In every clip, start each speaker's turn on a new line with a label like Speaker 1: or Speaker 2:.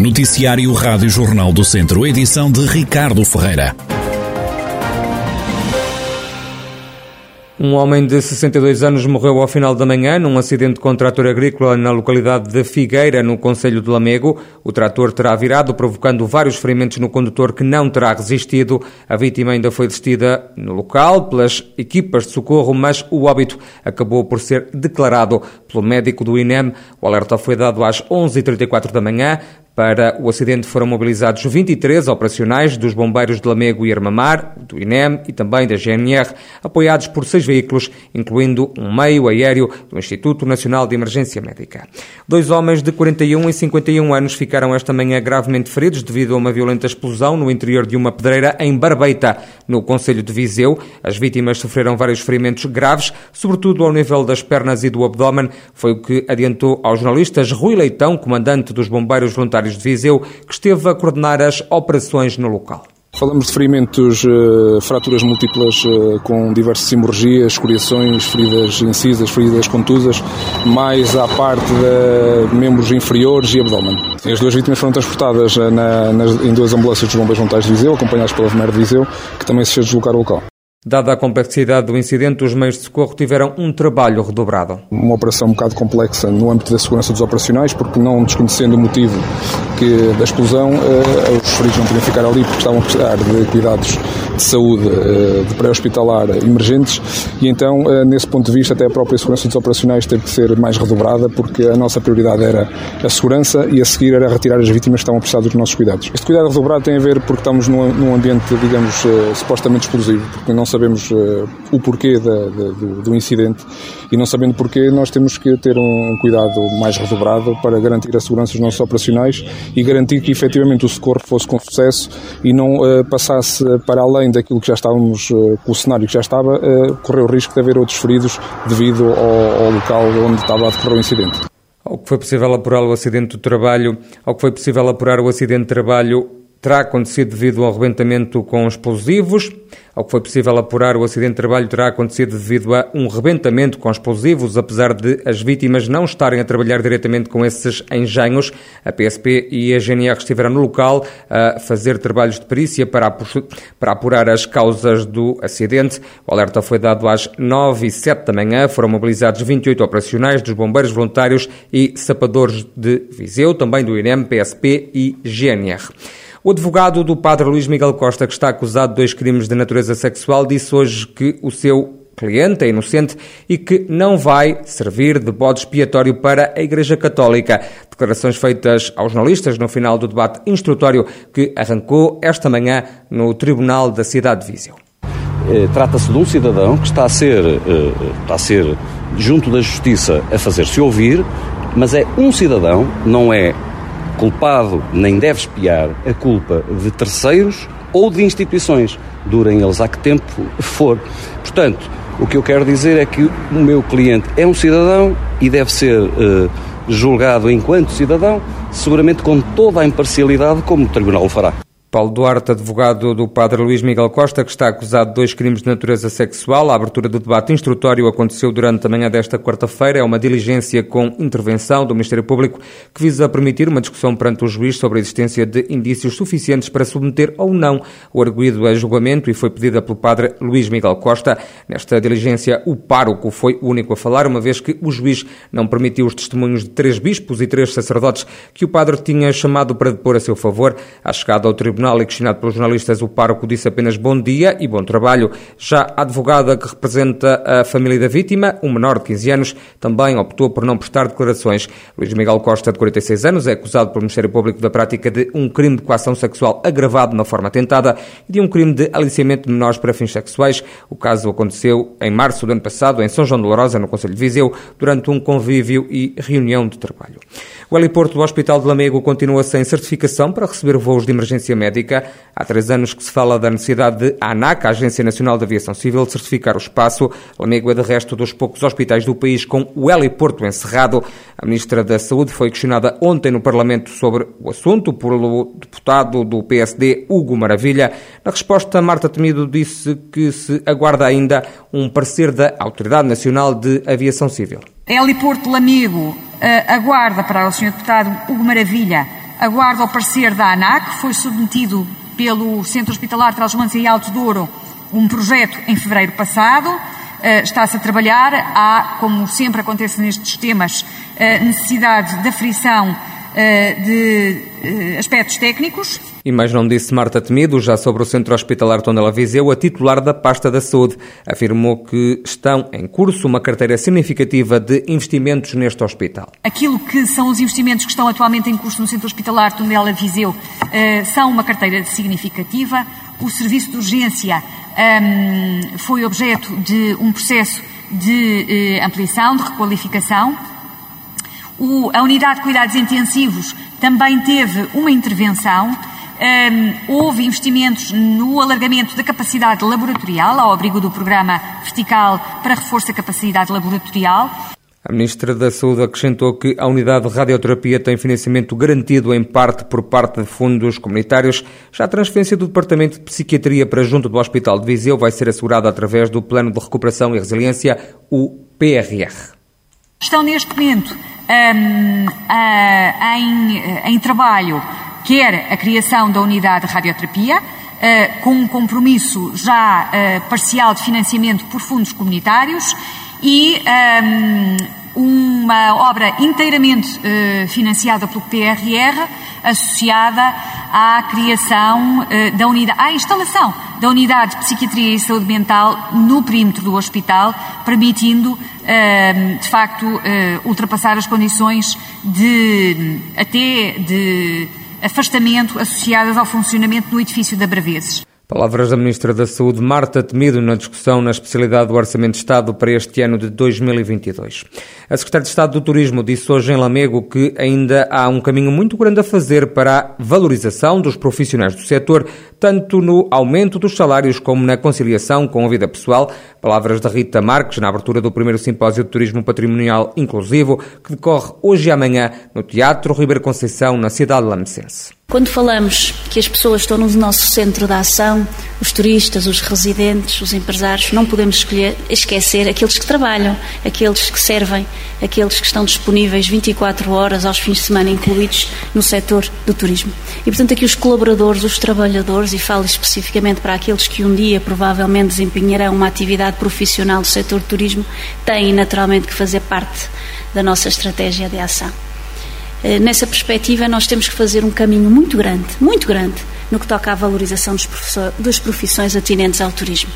Speaker 1: Noticiário Rádio Jornal do Centro, edição de Ricardo Ferreira.
Speaker 2: Um homem de 62 anos morreu ao final da manhã num acidente com trator agrícola na localidade de Figueira, no Conselho de Lamego. O trator terá virado, provocando vários ferimentos no condutor que não terá resistido. A vítima ainda foi detida no local pelas equipas de socorro, mas o óbito acabou por ser declarado pelo médico do INEM. O alerta foi dado às 11h34 da manhã. Para o acidente foram mobilizados 23 operacionais dos bombeiros de Lamego e Armamar, do INEM e também da GNR, apoiados por seis veículos, incluindo um meio aéreo do Instituto Nacional de Emergência Médica. Dois homens de 41 e 51 anos ficaram esta manhã gravemente feridos devido a uma violenta explosão no interior de uma pedreira em Barbeita, no Conselho de Viseu. As vítimas sofreram vários ferimentos graves, sobretudo ao nível das pernas e do abdômen. Foi o que adiantou aos jornalistas Rui Leitão, comandante dos bombeiros voluntários de Viseu, que esteve a coordenar as operações no local.
Speaker 3: Falamos de ferimentos, uh, fraturas múltiplas uh, com diversas hemorragias, escoriações, feridas incisas, feridas contusas, mais à parte de membros inferiores e abdômen. As duas vítimas foram transportadas uh, na, nas, em duas ambulâncias dos bombeiros voluntários de Viseu, acompanhadas pela Vemer de Viseu, que também se fez deslocar ao local.
Speaker 2: Dada a complexidade do incidente, os meios de socorro tiveram um trabalho redobrado.
Speaker 3: Uma operação um bocado complexa no âmbito da segurança dos operacionais, porque não desconhecendo o motivo que, da explosão, eh, os feridos não podiam ficar ali porque estavam a precisar de cuidados de saúde eh, de pré-hospitalar emergentes e então, eh, nesse ponto de vista, até a própria segurança dos operacionais teve que ser mais redobrada porque a nossa prioridade era a segurança e a seguir era retirar as vítimas que estavam a precisar dos nossos cuidados. Este cuidado redobrado tem a ver porque estamos num, num ambiente, digamos, supostamente explosivo, porque não sabemos uh, o porquê da, da, do, do, incidente e não sabendo porquê, nós temos que ter um, cuidado mais redobrado para garantir a segurança dos nossos operacionais e garantir que efetivamente o socorro fosse com sucesso e não uh, passasse para além daquilo que já estávamos, uh, com o cenário que já estava, uh, correr o risco de haver outros feridos devido ao, ao local onde estava a decorrer o incidente.
Speaker 2: Ao que foi possível apurar o acidente do trabalho, ao que foi possível apurar o acidente de trabalho terá acontecido devido ao arrebentamento com explosivos. Ao que foi possível apurar, o acidente de trabalho terá acontecido devido a um rebentamento com explosivos, apesar de as vítimas não estarem a trabalhar diretamente com esses engenhos. A PSP e a GNR estiveram no local a fazer trabalhos de perícia para, para apurar as causas do acidente. O alerta foi dado às 9 e 7 da manhã. Foram mobilizados 28 operacionais dos bombeiros voluntários e sapadores de Viseu, também do INEM, PSP e GNR. O advogado do padre Luís Miguel Costa, que está acusado de dois crimes de natureza sexual, disse hoje que o seu cliente é inocente e que não vai servir de bode expiatório para a Igreja Católica. Declarações feitas aos jornalistas no final do debate instrutório que arrancou esta manhã no Tribunal da Cidade de Viseu.
Speaker 4: Eh, trata-se de um cidadão que está a ser, eh, está a ser junto da Justiça a fazer-se ouvir, mas é um cidadão, não é culpado nem deve espiar a culpa de terceiros ou de instituições, durem eles há que tempo for. Portanto, o que eu quero dizer é que o meu cliente é um cidadão e deve ser uh, julgado enquanto cidadão, seguramente com toda a imparcialidade como o Tribunal o fará.
Speaker 2: Paulo Duarte, advogado do padre Luís Miguel Costa, que está acusado de dois crimes de natureza sexual. A abertura do debate instrutório aconteceu durante a manhã desta quarta-feira. É uma diligência com intervenção do Ministério Público que visa permitir uma discussão perante o juiz sobre a existência de indícios suficientes para submeter ou não o arguído a julgamento e foi pedida pelo padre Luís Miguel Costa. Nesta diligência, o pároco foi o único a falar, uma vez que o juiz não permitiu os testemunhos de três bispos e três sacerdotes que o padre tinha chamado para depor a seu favor. À chegada ao tribunal, tribunal e questionado pelos jornalistas, o pároco disse apenas bom dia e bom trabalho. Já a advogada que representa a família da vítima, um menor de 15 anos, também optou por não prestar declarações. Luís Miguel Costa, de 46 anos, é acusado pelo Ministério Público da prática de um crime de coação sexual agravado na forma tentada e de um crime de aliciamento de menores para fins sexuais. O caso aconteceu em março do ano passado, em São João de Lourosa, no Conselho de Viseu, durante um convívio e reunião de trabalho. O heliporto do Hospital de Lamego continua sem certificação para receber voos de emergência médica. Há três anos que se fala da necessidade de a ANAC, a Agência Nacional de Aviação Civil, certificar o espaço. Lamego é, de resto, dos poucos hospitais do país com o heliporto encerrado. A Ministra da Saúde foi questionada ontem no Parlamento sobre o assunto pelo deputado do PSD, Hugo Maravilha. Na resposta, Marta Temido disse que se aguarda ainda um parecer da Autoridade Nacional de Aviação Civil.
Speaker 5: Heliporto Lamego uh, aguarda para o Sr. Deputado Hugo Maravilha aguarda o parecer da ANAC, foi submetido pelo Centro Hospitalar Trás-Montes e Alto Douro um projeto em fevereiro passado. Uh, Está-se a trabalhar. Há, como sempre acontece nestes temas, uh, necessidade de aferição uh, de aspectos técnicos.
Speaker 2: E mais não disse Marta Temido, já sobre o Centro Hospitalar Tondela Viseu, a titular da pasta da saúde, afirmou que estão em curso uma carteira significativa de investimentos neste hospital.
Speaker 5: Aquilo que são os investimentos que estão atualmente em curso no Centro Hospitalar Tondela Viseu são uma carteira significativa. O serviço de urgência um, foi objeto de um processo de uh, ampliação, de requalificação. A unidade de cuidados intensivos também teve uma intervenção. Um, houve investimentos no alargamento da capacidade laboratorial, ao abrigo do programa vertical para reforço da capacidade laboratorial.
Speaker 2: A Ministra da Saúde acrescentou que a unidade de radioterapia tem financiamento garantido em parte por parte de fundos comunitários. Já a transferência do Departamento de Psiquiatria para junto do Hospital de Viseu vai ser assegurada através do Plano de Recuperação e Resiliência, o PRR.
Speaker 5: Estão neste momento um, uh, em, em trabalho quer a criação da unidade de radioterapia, uh, com um compromisso já uh, parcial de financiamento por fundos comunitários e um, uma obra inteiramente uh, financiada pelo PRR, associada à criação da unidade, à instalação da unidade de psiquiatria e saúde mental no perímetro do hospital, permitindo, de facto, uh, ultrapassar as condições de até de afastamento associadas ao funcionamento do edifício da Braveses.
Speaker 2: Palavras da Ministra da Saúde, Marta Temido, na discussão na especialidade do Orçamento de Estado para este ano de 2022. A Secretária de Estado do Turismo disse hoje em Lamego que ainda há um caminho muito grande a fazer para a valorização dos profissionais do setor, tanto no aumento dos salários como na conciliação com a vida pessoal. Palavras da Rita Marques na abertura do primeiro simpósio de turismo patrimonial inclusivo, que decorre hoje e amanhã no Teatro Ribeiro Conceição, na cidade de Lamecense.
Speaker 6: Quando falamos que as pessoas estão no nosso centro de ação, os turistas, os residentes, os empresários, não podemos escolher, esquecer aqueles que trabalham, aqueles que servem, aqueles que estão disponíveis 24 horas aos fins de semana incluídos no setor do turismo. E, portanto, aqui os colaboradores, os trabalhadores, e falo especificamente para aqueles que um dia provavelmente desempenharão uma atividade profissional do setor do turismo, têm naturalmente que fazer parte da nossa estratégia de ação. Eh, nessa perspectiva, nós temos que fazer um caminho muito grande, muito grande, no que toca à valorização das profissões atinentes ao turismo.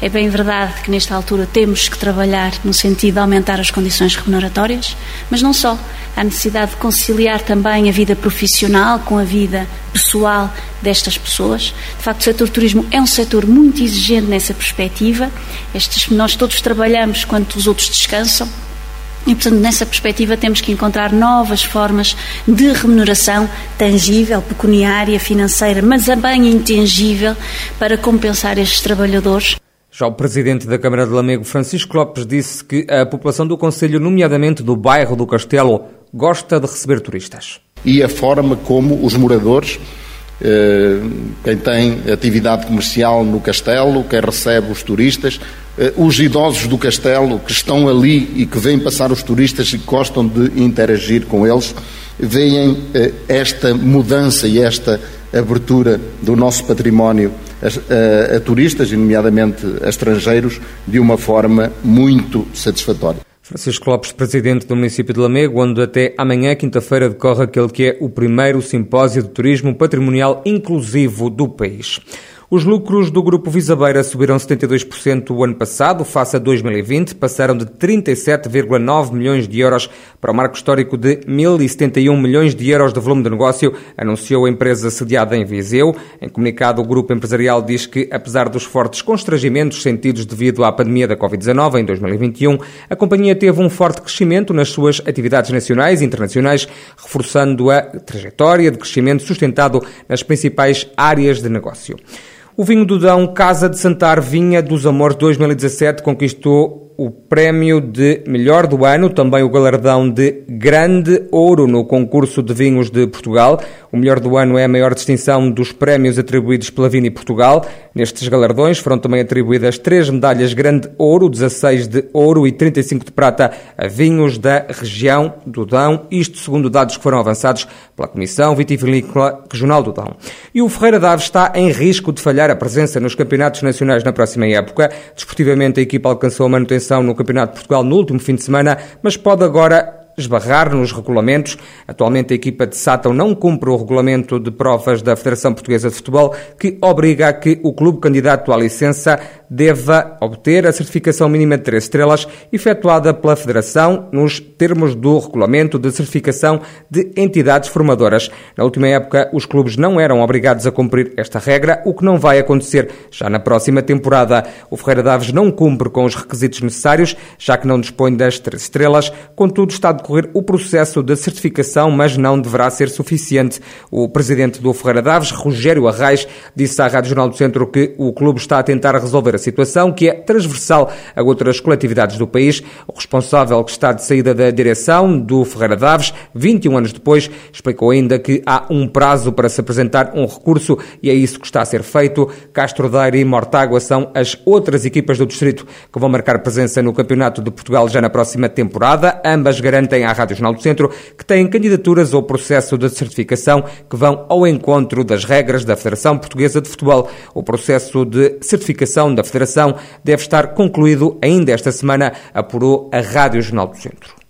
Speaker 6: É bem verdade que, nesta altura, temos que trabalhar no sentido de aumentar as condições remuneratórias, mas não só. Há necessidade de conciliar também a vida profissional com a vida pessoal destas pessoas. De facto, o setor turismo é um setor muito exigente nessa perspectiva. Estes, nós todos trabalhamos quando os outros descansam e, portanto, nessa perspectiva, temos que encontrar novas formas de remuneração tangível, pecuniária, financeira, mas também intangível, para compensar estes trabalhadores.
Speaker 2: Já o presidente da Câmara de Lamego, Francisco Lopes, disse que a população do Conselho, nomeadamente do bairro do Castelo, gosta de receber turistas.
Speaker 7: E a forma como os moradores quem tem atividade comercial no castelo, quem recebe os turistas, eh, os idosos do castelo que estão ali e que vêm passar os turistas e gostam de interagir com eles, veem eh, esta mudança e esta abertura do nosso património a, a, a turistas, nomeadamente a estrangeiros, de uma forma muito satisfatória.
Speaker 2: Francisco Lopes, presidente do município de Lamego, onde até amanhã, quinta-feira, decorre aquele que é o primeiro simpósio de turismo patrimonial inclusivo do país. Os lucros do Grupo Visabeira subiram 72% o ano passado, face a 2020, passaram de 37,9 milhões de euros para o marco histórico de 1.071 milhões de euros de volume de negócio, anunciou a empresa sediada em Viseu. Em comunicado, o grupo empresarial diz que, apesar dos fortes constrangimentos sentidos devido à pandemia da Covid-19 em 2021, a companhia teve um forte crescimento nas suas atividades nacionais e internacionais, reforçando a trajetória de crescimento sustentado nas principais áreas de negócio. O vinho do Dão Casa de Santar Vinha dos Amores 2017 conquistou o prémio de melhor do ano, também o galardão de Grande Ouro no concurso de vinhos de Portugal. O melhor do ano é a maior distinção dos prémios atribuídos pela Vini Portugal. Nestes galardões foram também atribuídas três medalhas Grande Ouro, 16 de ouro e 35 de prata a vinhos da região do Dão, isto segundo dados que foram avançados pela Comissão Vitivinícola Regional do Dão. E o Ferreira Daves está em risco de falhar a presença nos campeonatos nacionais na próxima época. Desportivamente, a equipa alcançou a manutenção no Campeonato de Portugal no último fim de semana, mas pode agora esbarrar nos regulamentos. Atualmente a equipa de Sátão não cumpre o regulamento de provas da Federação Portuguesa de Futebol, que obriga a que o clube candidato à licença deva obter a certificação mínima de três estrelas efetuada pela Federação nos termos do regulamento de certificação de entidades formadoras. Na última época, os clubes não eram obrigados a cumprir esta regra, o que não vai acontecer já na próxima temporada. O Ferreira Daves não cumpre com os requisitos necessários, já que não dispõe das três estrelas, contudo está decorrer o processo de certificação, mas não deverá ser suficiente. O presidente do Ferreira Daves, Rogério Arraes, disse à Rádio Jornal do Centro que o clube está a tentar resolver a situação, que é transversal a outras coletividades do país. O responsável que está de saída da direção do Ferreira Daves, 21 anos depois, explicou ainda que há um prazo para se apresentar um recurso e é isso que está a ser feito. Castro Daire e Mortágua são as outras equipas do distrito que vão marcar presença no Campeonato de Portugal já na próxima temporada. Ambas garantem garantem à Rádio Jornal do Centro que têm candidaturas ao processo de certificação que vão ao encontro das regras da Federação Portuguesa de Futebol. O processo de certificação da Federação deve estar concluído ainda esta semana, apurou a Rádio Jornal do Centro.